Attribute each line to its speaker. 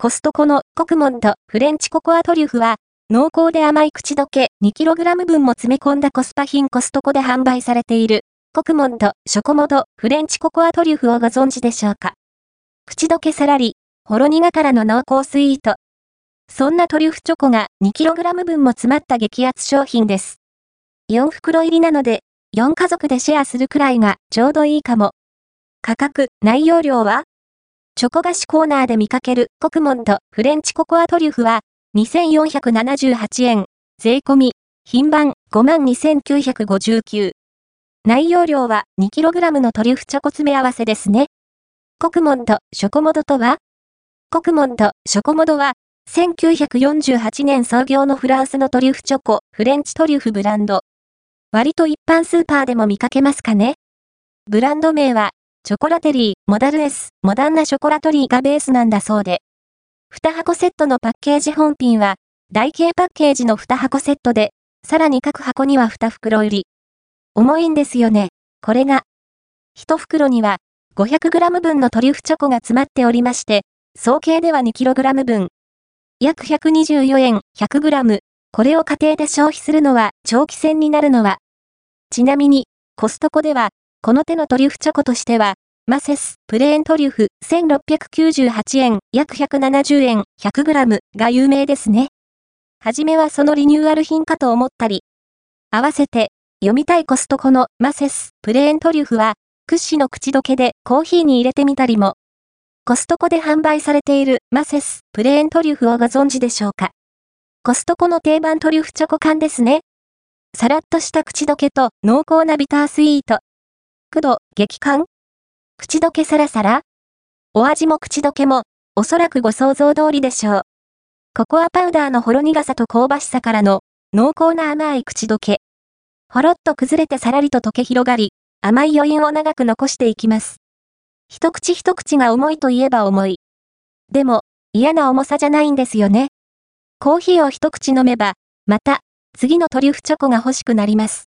Speaker 1: コストコのコクモンドフレンチココアトリュフは、濃厚で甘い口どけ 2kg 分も詰め込んだコスパ品コストコで販売されている、コクモンド、ショコモド、フレンチココアトリュフをご存知でしょうか口どけさらり、ほろ苦からの濃厚スイート。そんなトリュフチョコが 2kg 分も詰まった激アツ商品です。4袋入りなので、4家族でシェアするくらいがちょうどいいかも。価格、内容量はチョコ菓子コーナーで見かけるコクモンドフレンチココアトリュフは2478円、税込み、品番52,959。内容量は 2kg のトリュフチョコ詰め合わせですね。コクモンド、ショコモドとは？コクモンド、ショコモドは、1948年創業のフランスのトリュフチョコ、フレンチトリュフブランド。割と一般スーパーでも見かけますかねブランド名は、チョコラテリー、モダル S、モダンなショコラトリーがベースなんだそうで。2箱セットのパッケージ本品は、台形パッケージの2箱セットで、さらに各箱には2袋入り。重いんですよね、これが。1袋には、500g 分のトリュフチョコが詰まっておりまして、総計では 2kg 分。約124円 100g。これを家庭で消費するのは長期戦になるのは。ちなみに、コストコでは、この手のトリュフチョコとしては、マセス、プレーントリュフ、1698円、約170円、100g が有名ですね。はじめはそのリニューアル品かと思ったり。合わせて、読みたいコストコのマセス、プレーントリュフは、屈指の口どけでコーヒーに入れてみたりも。コストコで販売されているマセス、プレーントリュフをご存知でしょうか？コストコの定番トリュフチョコ缶ですね。さらっとした口どけと濃厚なビタースイート。9度、激感？口どけサラサラ？お味も口どけも、おそらくご想像通りでしょう。ココアパウダーのほろ苦さと香ばしさからの、濃厚な甘い口どけ。ほろっと崩れてさらりと溶け広がり、甘い余韻を長く残していきます。一口一口が重いといえば重い。でも、嫌な重さじゃないんですよね。コーヒーを一口飲めば、また、次のトリュフチョコが欲しくなります。